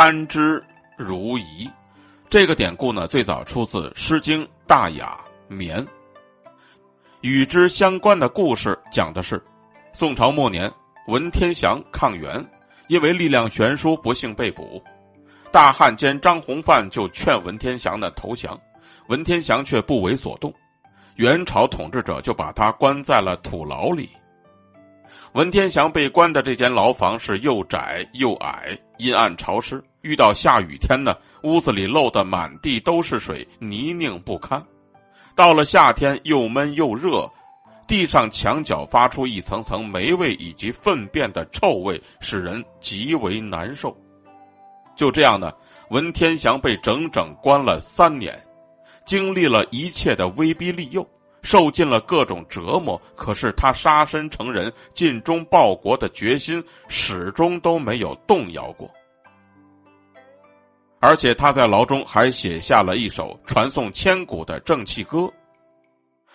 甘之如饴。这个典故呢，最早出自《诗经·大雅·绵》。与之相关的故事讲的是，宋朝末年，文天祥抗元，因为力量悬殊，不幸被捕。大汉奸张弘范就劝文天祥呢投降，文天祥却不为所动。元朝统治者就把他关在了土牢里。文天祥被关的这间牢房是又窄又矮，阴暗潮湿。遇到下雨天呢，屋子里漏得满地都是水，泥泞不堪。到了夏天，又闷又热，地上墙角发出一层层霉味以及粪便的臭味，使人极为难受。就这样呢，文天祥被整整关了三年，经历了一切的威逼利诱，受尽了各种折磨。可是他杀身成仁、尽忠报国的决心始终都没有动摇过。而且他在牢中还写下了一首传颂千古的正气歌。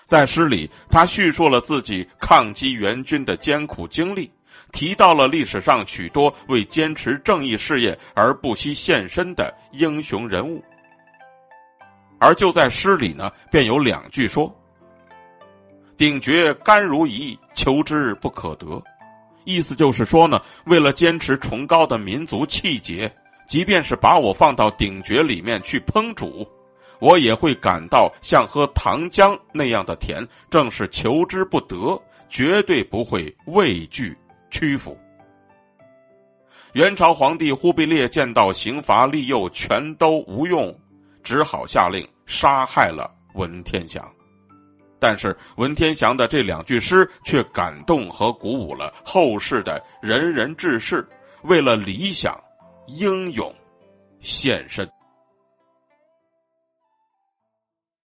在诗里，他叙述了自己抗击元军的艰苦经历，提到了历史上许多为坚持正义事业而不惜献身的英雄人物。而就在诗里呢，便有两句说：“鼎绝甘如饴，求之不可得。”意思就是说呢，为了坚持崇高的民族气节。即便是把我放到鼎爵里面去烹煮，我也会感到像喝糖浆那样的甜。正是求之不得，绝对不会畏惧屈服。元朝皇帝忽必烈见到刑罚利诱全都无用，只好下令杀害了文天祥。但是文天祥的这两句诗却感动和鼓舞了后世的仁人志士，为了理想。英勇献身。